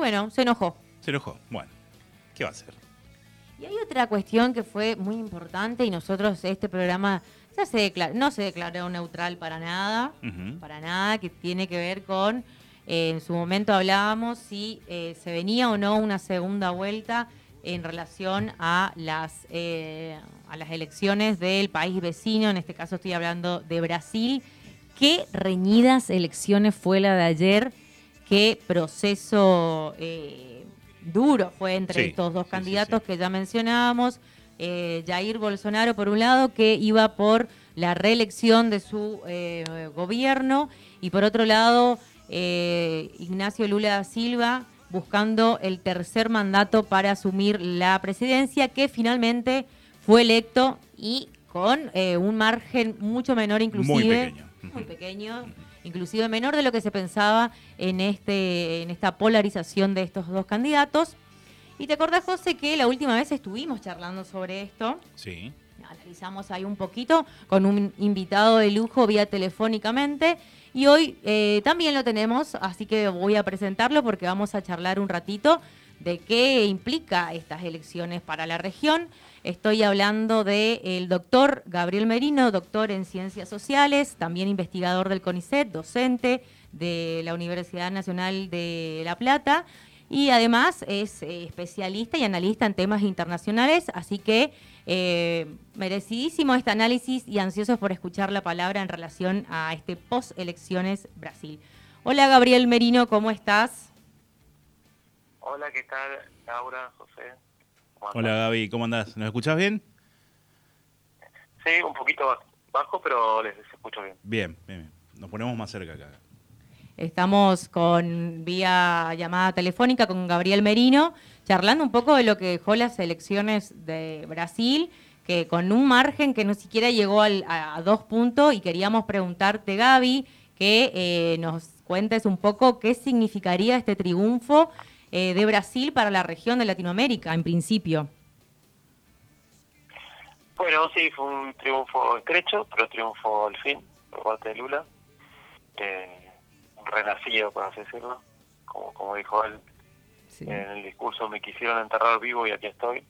bueno, se enojó. Se enojó. Bueno, ¿qué va a hacer? Y hay otra cuestión que fue muy importante y nosotros este programa ya se no se declaró neutral para nada, para nada, que tiene que ver con, eh, en su momento hablábamos si eh, se venía o no una segunda vuelta en relación a las, eh, a las elecciones del país vecino, en este caso estoy hablando de Brasil. Qué reñidas elecciones fue la de ayer, qué proceso duro fue entre estos dos candidatos que ya mencionábamos. Eh, Jair Bolsonaro, por un lado, que iba por la reelección de su eh, gobierno, y por otro lado, eh, Ignacio Lula da Silva, buscando el tercer mandato para asumir la presidencia, que finalmente fue electo y con un margen mucho menor inclusive. Muy pequeño. Muy pequeño inclusive menor de lo que se pensaba en, este, en esta polarización de estos dos candidatos. Y te acordás, José, que la última vez estuvimos charlando sobre esto. Sí. Analizamos ahí un poquito con un invitado de lujo vía telefónicamente. Y hoy eh, también lo tenemos, así que voy a presentarlo porque vamos a charlar un ratito de qué implica estas elecciones para la región. Estoy hablando del doctor Gabriel Merino, doctor en Ciencias Sociales, también investigador del CONICET, docente de la Universidad Nacional de La Plata y además es eh, especialista y analista en temas internacionales, así que eh, merecidísimo este análisis y ansiosos por escuchar la palabra en relación a este post-elecciones Brasil. Hola Gabriel Merino, ¿cómo estás? Hola, ¿qué tal? Laura, José. Hola Gaby, ¿cómo andás? ¿Nos escuchás bien? Sí, un poquito bajo, pero les escucho bien. Bien, bien, Nos ponemos más cerca acá. Estamos con vía llamada telefónica con Gabriel Merino, charlando un poco de lo que dejó las elecciones de Brasil, que con un margen que no siquiera llegó a, dos puntos, y queríamos preguntarte, Gaby, que eh, nos cuentes un poco qué significaría este triunfo eh, de Brasil para la región de Latinoamérica, en principio. Bueno, sí, fue un triunfo estrecho, pero triunfo al fin por parte de Lula. Eh, un renacido, por así decirlo. Como, como dijo él en el discurso, me quisieron enterrar vivo y aquí estoy.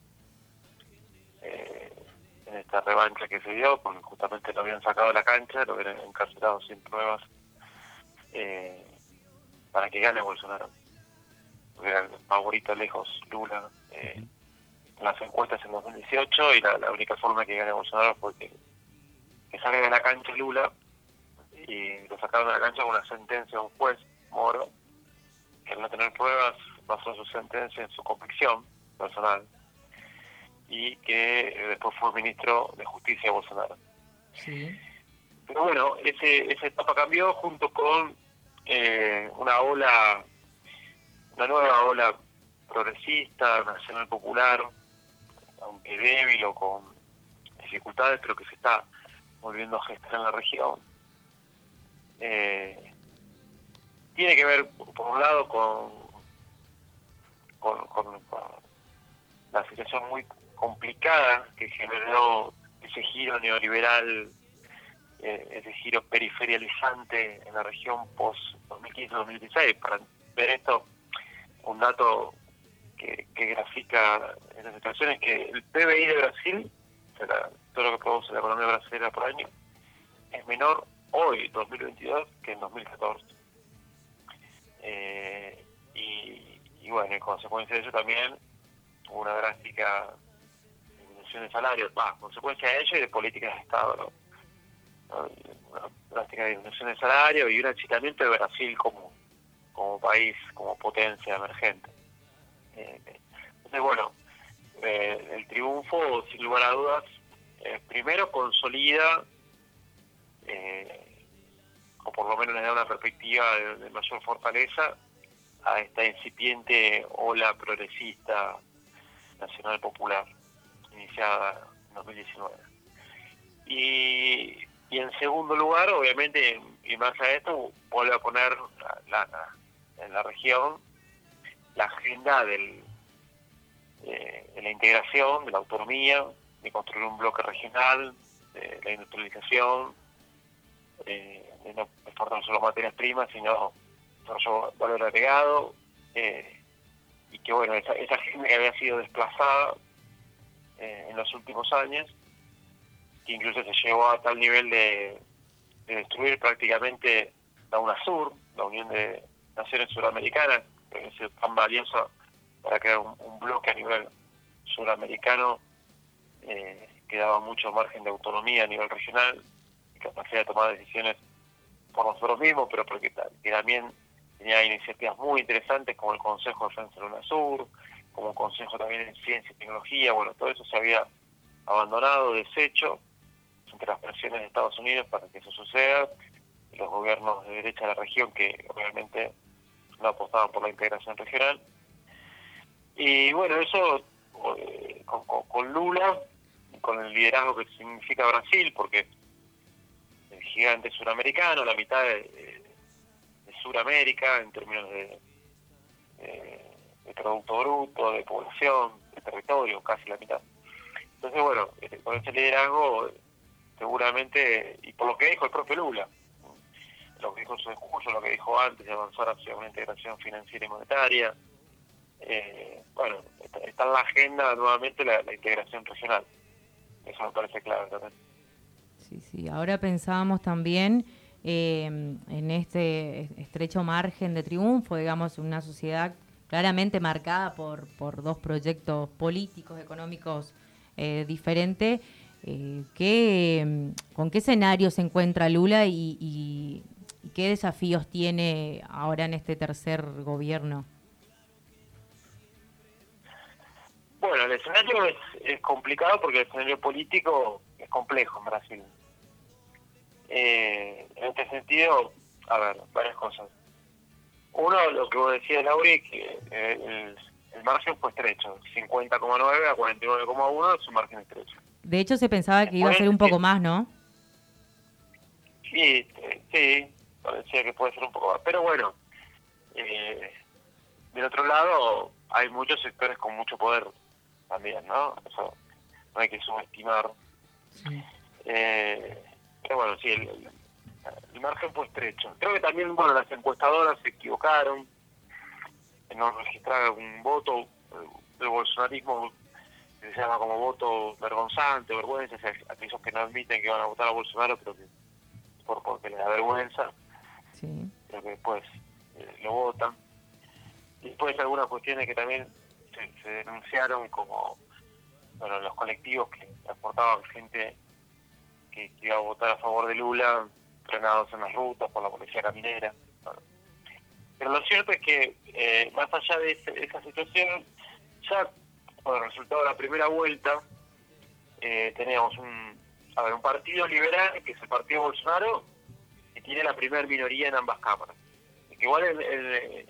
Eh, en esta revancha que se dio, porque justamente lo habían sacado de la cancha, lo habían encarcelado sin pruebas, para que gane Bolsonaro era el favorito lejos Lula eh, en las encuestas en 2018 y la, única forma que gane Bolsonaro fue que, salga de la cancha Lula y lo sacaron de la cancha con una sentencia de un juez, Moro, que al no tener pruebas basó su sentencia en su convicción personal y que eh, después fue ministro de Justicia de Bolsonaro. Pero bueno, ese, esa etapa cambió junto con eh, una ola una nueva ola progresista, nacional popular, aunque débil o con dificultades, pero que se está volviendo a gestar en la región. Eh, tiene que ver, por un lado, con, con, la situación muy complicada que generó ese giro neoliberal, eh, ese giro periferializante en la región post-2015-2016. Para ver esto, un dato que, grafica esa situación es que el PBI de Brasil, todo lo que produce la economía brasileña por año, es menor hoy, 2022, que en 2014. Eh, y, bueno, en consecuencia de eso también hubo una drástica disminución de salarios, va, consecuencia de ello y de políticas de Estado, Una drástica disminución de salario y un achicamiento de Brasil como como país, como potencia emergente. Eh, entonces, bueno, eh, el triunfo, sin lugar a dudas, eh, primero consolida, o por lo menos le da una perspectiva de, mayor fortaleza a esta incipiente ola progresista nacional popular, iniciada en 2019. Y, y en segundo lugar, obviamente, y más a esto, vuelve a poner la, en la región la agenda del, de, la integración, de la autonomía, de construir un bloque regional, de la industrialización, de, no exportar solo materias primas, sino desarrollo valor agregado, eh, y que bueno, esa, esa gente que había sido desplazada eh, en los últimos años, que incluso se llegó a tal nivel de, destruir prácticamente la UNASUR, la Unión de Naciones Suramericanas, que sido tan valiosa para crear un, bloque a nivel suramericano eh, que daba mucho margen de autonomía a nivel regional y capacidad de tomar decisiones por nosotros mismos, pero porque también tenía iniciativas muy interesantes como el Consejo de Defensa de UNASUR, como Consejo también en Ciencia y Tecnología, bueno, todo eso se había abandonado, deshecho, entre las presiones de Estados Unidos para que eso suceda, los gobiernos de derecha de la región que obviamente no apostaban por la integración regional. Y bueno, eso eh, con, Lula, con el liderazgo que significa Brasil, porque el gigante suramericano, la mitad de, Suramérica en términos de, de, Producto Bruto, de población, de territorio, casi la mitad. Entonces, bueno, eh, con ese liderazgo, seguramente, y por lo que dijo el propio Lula, lo que dijo su discurso, lo que dijo antes de avanzar hacia una integración financiera y monetaria, eh, bueno, está, en la agenda nuevamente la, integración regional. Eso me parece clave también. Sí, sí. Ahora pensábamos también eh, en este estrecho margen de triunfo, digamos, una sociedad claramente marcada por, por dos proyectos políticos, económicos eh, diferentes. Eh, ¿Con qué escenario se encuentra Lula y, qué desafíos tiene ahora en este tercer gobierno? Bueno, el escenario es, es complicado porque el escenario político es complejo en Brasil. Eh, en este sentido, a ver, varias cosas. Uno, lo que vos decías, Lauri, que eh, el, margen fue estrecho, 50,9 a 49,1 es un margen estrecho. De hecho, se pensaba que iba a ser un poco más, ¿no? Sí, sí, parecía que puede ser un poco más. Pero bueno, eh, del otro lado, hay muchos sectores con mucho poder también, ¿no? Eso no hay que subestimar. Eh, pero bueno, sí, el, margen fue estrecho. Creo que también, bueno, las encuestadoras se equivocaron en no registrar un voto del bolsonarismo que se llama como voto vergonzante, vergüenza, aquellos que no admiten que van a votar a Bolsonaro, pero que por porque les da vergüenza, pero que después eh, lo votan. Después algunas cuestiones que también se, se denunciaron como bueno, los colectivos que transportaban gente que, iba a votar a favor de Lula, frenados en las rutas por la policía caminera. Pero lo cierto es que, eh, más allá de, esa situación, ya con el resultado de la primera vuelta, eh, teníamos un, a ver, un partido liberal, que es el partido Bolsonaro, tiene la primera minoría en ambas cámaras. Igual en,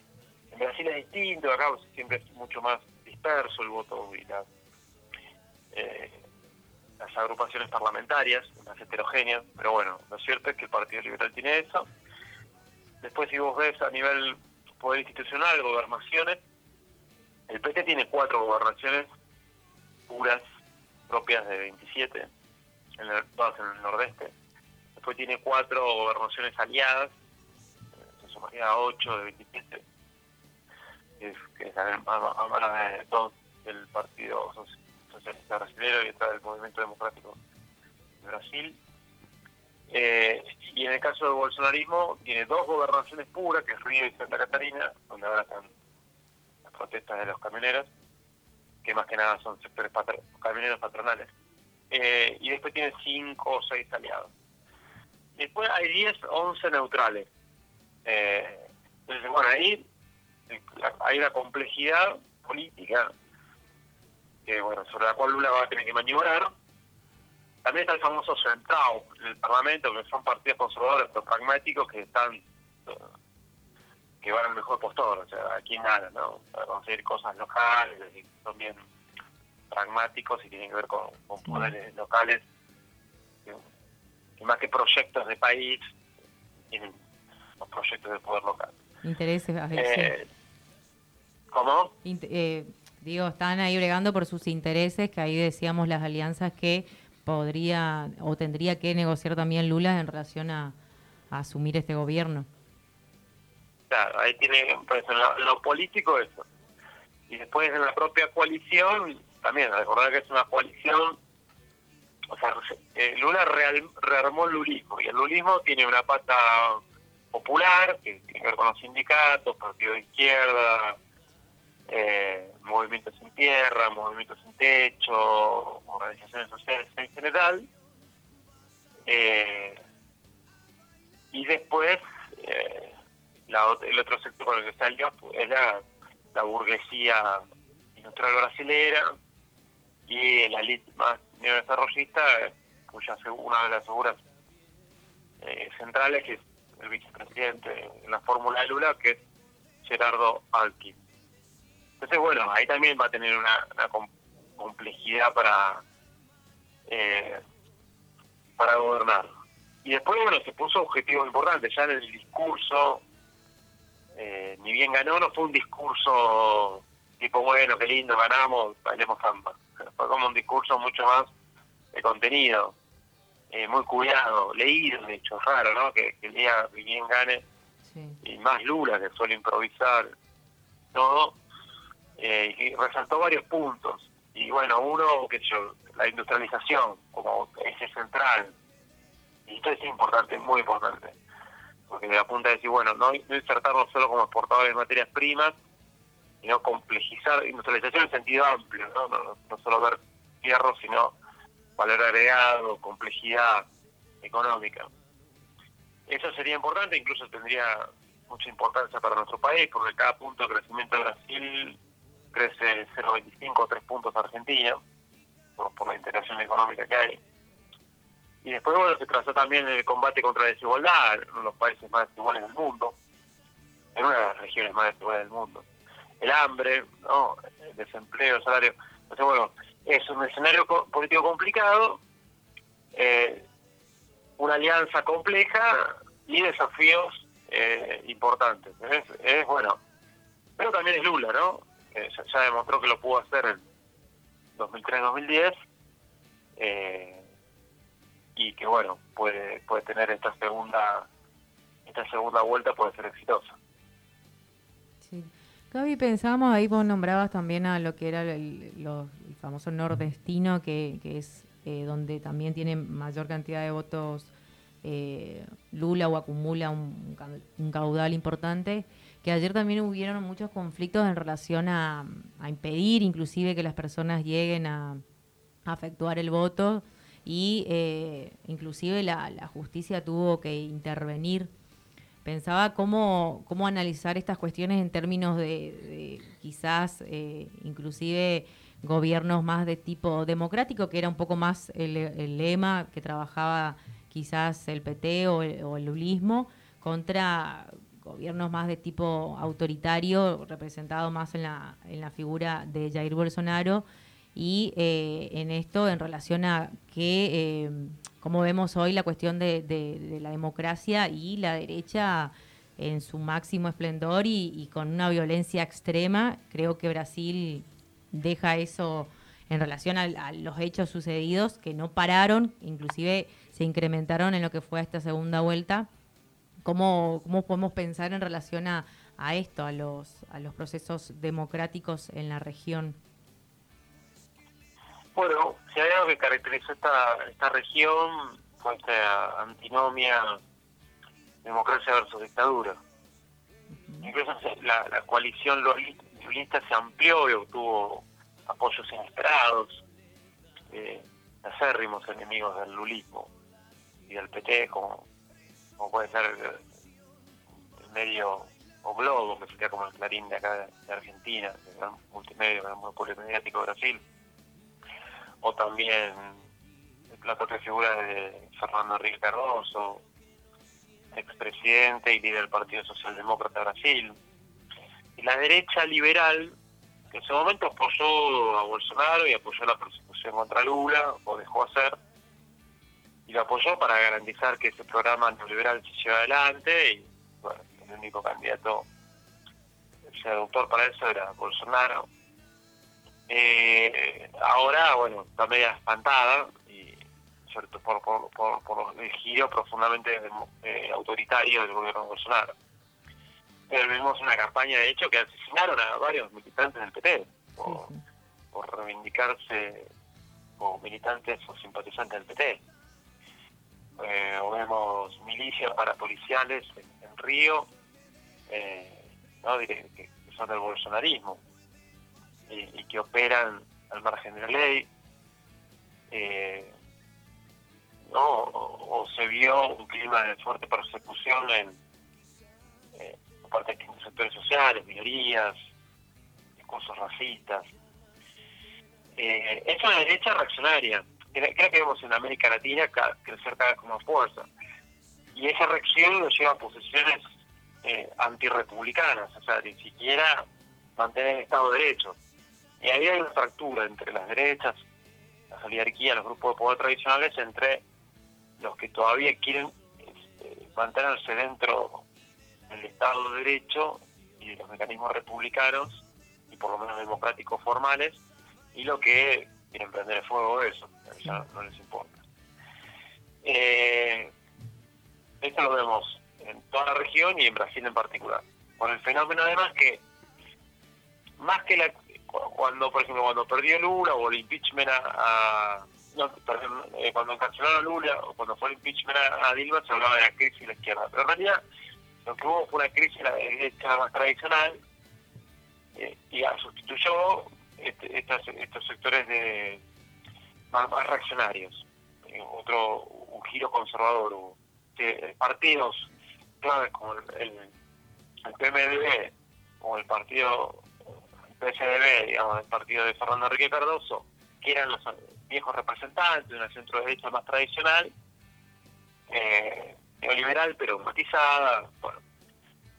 Brasil es distinto, acá siempre es mucho más disperso el voto y la, eh, las agrupaciones parlamentarias, más heterogéneas, pero bueno, lo cierto es que el Partido Liberal tiene eso. Después, si vos ves a nivel poder institucional, gobernaciones, el PT tiene cuatro gobernaciones puras, propias de 27, en el, todas en el nordeste. Después tiene cuatro gobernaciones aliadas, se sumaría a ocho de 27, que es, que es de dos del Partido Social socialista brasileño y está del Movimiento Democrático de Brasil. Eh, y en el caso del bolsonarismo, tiene dos gobernaciones puras, que es Río y Santa Catarina, donde ahora están las protestas de los camioneros, que más que nada son sectores camioneros patronales. Eh, y después tiene cinco o seis aliados. Después hay 10, 11 neutrales. Eh, entonces, bueno, ahí hay una complejidad política bueno, sobre la cual Lula va a tener que maniobrar. También está el famoso centrado en el Parlamento, que son partidos conservadores pero pragmáticos que están que van al mejor postor, o sea, aquí nada, ¿no? Para conseguir cosas locales, y son bien pragmáticos y tienen que ver con, poderes locales, y más que proyectos de país, los proyectos de poder local. Intereses, eh, ¿Cómo? eh, Digo, están ahí bregando por sus intereses, que ahí decíamos las alianzas que podría o tendría que negociar también Lula en relación a, asumir este gobierno. Claro, ahí tiene, pues, lo, lo político eso. Y después en la propia coalición, también, recordar que es una coalición, o sea, eh, Lula rearmó el lulismo, y el lulismo tiene una pata popular, que tiene que ver con los sindicatos, partidos de izquierda, eh, movimientos sin tierra, movimientos sin techo, organizaciones sociales en general. Eh, y después, eh, el otro sector con el que salió es la, la burguesía industrial brasilera y la elite más neodesarrollista, cuya una de las figuras eh, centrales, que es el vicepresidente en la fórmula de Lula, que es Gerardo Alquim. Entonces, bueno, ahí también va a tener una, complejidad para, eh, para gobernar. Y después, bueno, se puso objetivos importantes. Ya en el discurso, eh, ni bien ganó, no fue un discurso tipo, bueno, qué lindo, ganamos, bailemos samba. Fue como un discurso mucho más de contenido, eh, muy cuidado, leído, de hecho, raro, ¿no? Que, el día que bien gane, y más Lula, que suele improvisar todo, eh, y resaltó varios puntos. Y bueno, uno, que yo, la industrialización como eje central. Y esto es importante, muy importante. Porque me apunta a decir, bueno, no, insertarnos solo como exportadores de materias primas, sino complejizar industrialización en sentido amplio, ¿no? No, solo ver fierro, sino valor agregado, complejidad económica. Eso sería importante, incluso tendría mucha importancia para nuestro país, porque cada punto de crecimiento de Brasil crece 0,25 o 3 puntos Argentina, por, por la integración económica que hay. Y después, bueno, se trazó también el combate contra la desigualdad, en uno de los países más desiguales del mundo, en una de las regiones más desiguales del mundo. El hambre, ¿no? el desempleo, el salario. Entonces, bueno, es un escenario político complicado, eh, una alianza compleja y desafíos eh, importantes. Es, es bueno, pero también es Lula, ¿no? Eh, ya, demostró que lo pudo hacer en 2003-2010 eh, y que bueno puede puede tener esta segunda esta segunda vuelta puede ser exitosa. Sí. Gaby, pensábamos, ahí vos nombrabas también a lo que era el, famoso nordestino, que, es eh, donde también tiene mayor cantidad de votos Lula o acumula un, un caudal importante que ayer también hubieron muchos conflictos en relación a, impedir inclusive que las personas lleguen a, efectuar el voto y eh, inclusive la, justicia tuvo que intervenir. Pensaba cómo, cómo analizar estas cuestiones en términos de, quizás eh, inclusive gobiernos más de tipo democrático, que era un poco más el, lema que trabajaba quizás el PT o el, o el lulismo, contra gobiernos más de tipo autoritario, representado más en la, en la figura de Jair Bolsonaro, y eh, en esto en relación a que, eh, como vemos hoy, la cuestión de, la democracia y la derecha en su máximo esplendor y, con una violencia extrema, creo que Brasil deja eso en relación a, los hechos sucedidos que no pararon, inclusive se incrementaron en lo que fue esta segunda vuelta ¿Cómo, cómo podemos pensar en relación a, a esto, a los, a los procesos democráticos en la región? Bueno, si hay algo que caracterizó esta, esta región fue esta antinomia democracia versus dictadura. Incluso la, la coalición lulista se amplió y obtuvo apoyos inesperados, eh, acérrimos enemigos del lulismo y del PT, como como puede ser el, medio o Globo, que sería como el Clarín de acá de, Argentina, el gran multimedio, el gran monopolio mediático de Brasil, o también la propia figura de Fernando Enrique Cardoso, expresidente y líder del Partido Socialdemócrata de Brasil, y la derecha liberal, que en ese momento apoyó a Bolsonaro y apoyó la persecución contra Lula, o dejó hacer, y lo apoyó para garantizar que ese programa neoliberal se lleve adelante y bueno, el único candidato seductor para eso era Bolsonaro. Eh, ahora, bueno, está media espantada y sobre todo por, por, por, el giro profundamente eh, autoritario del gobierno de Bolsonaro. vimos una campaña de hecho que asesinaron a varios militantes del PT por, por reivindicarse como militantes o simpatizantes del PT. Eh, o vemos milicias parapoliciales en, en Río, eh, ¿no? que, son del bolsonarismo y, que operan al margen de la ley. Eh, ¿no? O, se vio un clima de fuerte persecución en eh, parte de sectores sociales, minorías, discursos racistas. Eh, es una derecha reaccionaria. Creo que vemos en América Latina crecer cada vez con más fuerza. Y esa reacción nos lleva a posiciones eh, antirrepublicanas, o sea, ni siquiera mantener el Estado de Derecho. Y ahí hay una fractura entre las derechas, las oligarquías, los grupos de poder tradicionales, entre los que todavía quieren este, mantenerse dentro del Estado de Derecho y de los mecanismos republicanos y por lo menos democráticos formales, y lo que quieren prender el fuego de eso, ya no les importa. Eh, esto lo vemos en toda la región y en Brasil en particular. Con el fenómeno además que, más que la, cuando, por ejemplo, cuando perdió Lula o el impeachment a, eh, cuando encarcelaron a Lula o cuando fue el impeachment a, Dilma se hablaba de la crisis de la izquierda. Pero en realidad lo que hubo fue una crisis la derecha más tradicional eh, y sustituyó este, estos sectores de más, reaccionarios. Eh, otro, un giro conservador. Hubo. partidos claves como el, el, PMDB o el partido PSDB, digamos, el partido de Fernando Enrique Cardoso, que eran los viejos representantes de una centro derecha más tradicional, eh, neoliberal pero matizada, bueno,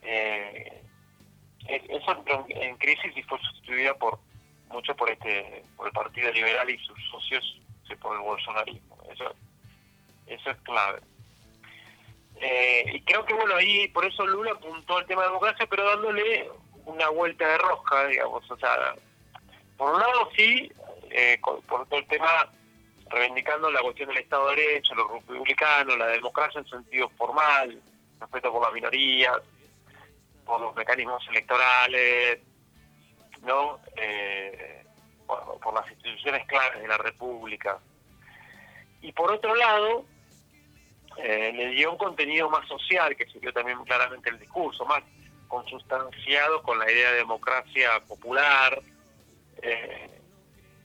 eh, eso entró en crisis y fue sustituida por mucho por este por el Partido Liberal y sus socios por el bolsonarismo. Eso, eso es clave. Eh, y creo que, bueno, ahí por eso Lula apuntó al tema de democracia, pero dándole una vuelta de rosca, digamos. O sea, por un lado sí, eh, por todo el tema reivindicando la cuestión del Estado de Derecho, los republicanos, la democracia en sentido formal, respeto por las minorías, por los mecanismos electorales, ¿no? Eh, por, las instituciones claves de la República. Y por otro lado, eh, le dio un contenido más social, que se vio también claramente el discurso, más consustanciado con la idea de democracia popular, eh,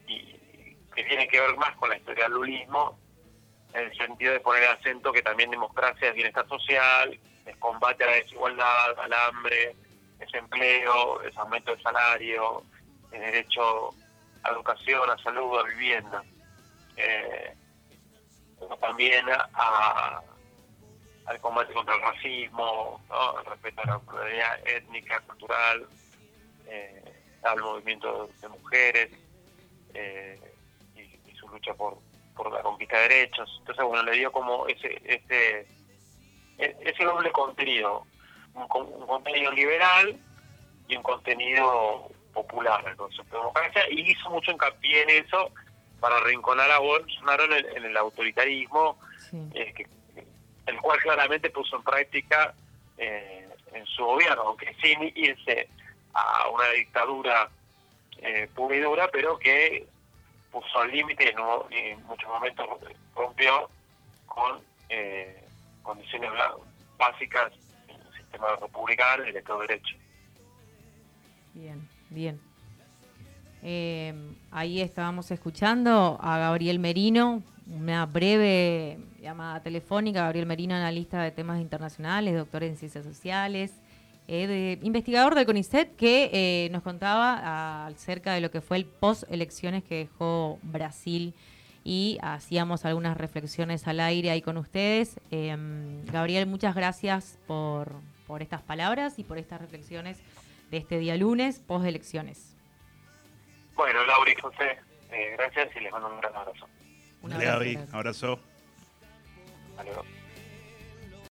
y que tiene que ver más con la historia del lulismo, en el sentido de poner acento que también democracia es bienestar social, es combate a la desigualdad, al hambre, es empleo, es aumento del salario, es derecho a educación, a salud, a vivienda. Eh, también a, al combate contra el racismo, ¿no? al respeto a la pluralidad étnica, cultural, eh, al movimiento de mujeres eh, y, su lucha por, por la conquista de derechos. Entonces, bueno, le dio como ese ese, e, ese doble contenido, un, contenido liberal y un contenido popular, el concepto de democracia, y hizo mucho hincapié en eso para arrinconar a Bolsonaro en el, autoritarismo, eh, el cual claramente puso en práctica eh, en su gobierno, aunque sin irse a una dictadura eh, pura y dura, pero que puso al límite y en muchos momentos rompió con eh, condiciones básicas del sistema republicano y de todo derecho. Bien, bien. Eh, ahí estábamos escuchando a Gabriel Merino, una breve llamada telefónica. Gabriel Merino, analista de temas internacionales, doctor en ciencias sociales, eh, investigador del CONICET, que eh, nos contaba acerca de lo que fue el post-elecciones que dejó Brasil y hacíamos algunas reflexiones al aire ahí con ustedes. Em, Gabriel, muchas gracias por, por estas palabras y por estas reflexiones de este día lunes, post-elecciones. Bueno, Laura y José, eh, gracias y les mando un gran abrazo. Un abrazo. abrazo. ありがとう。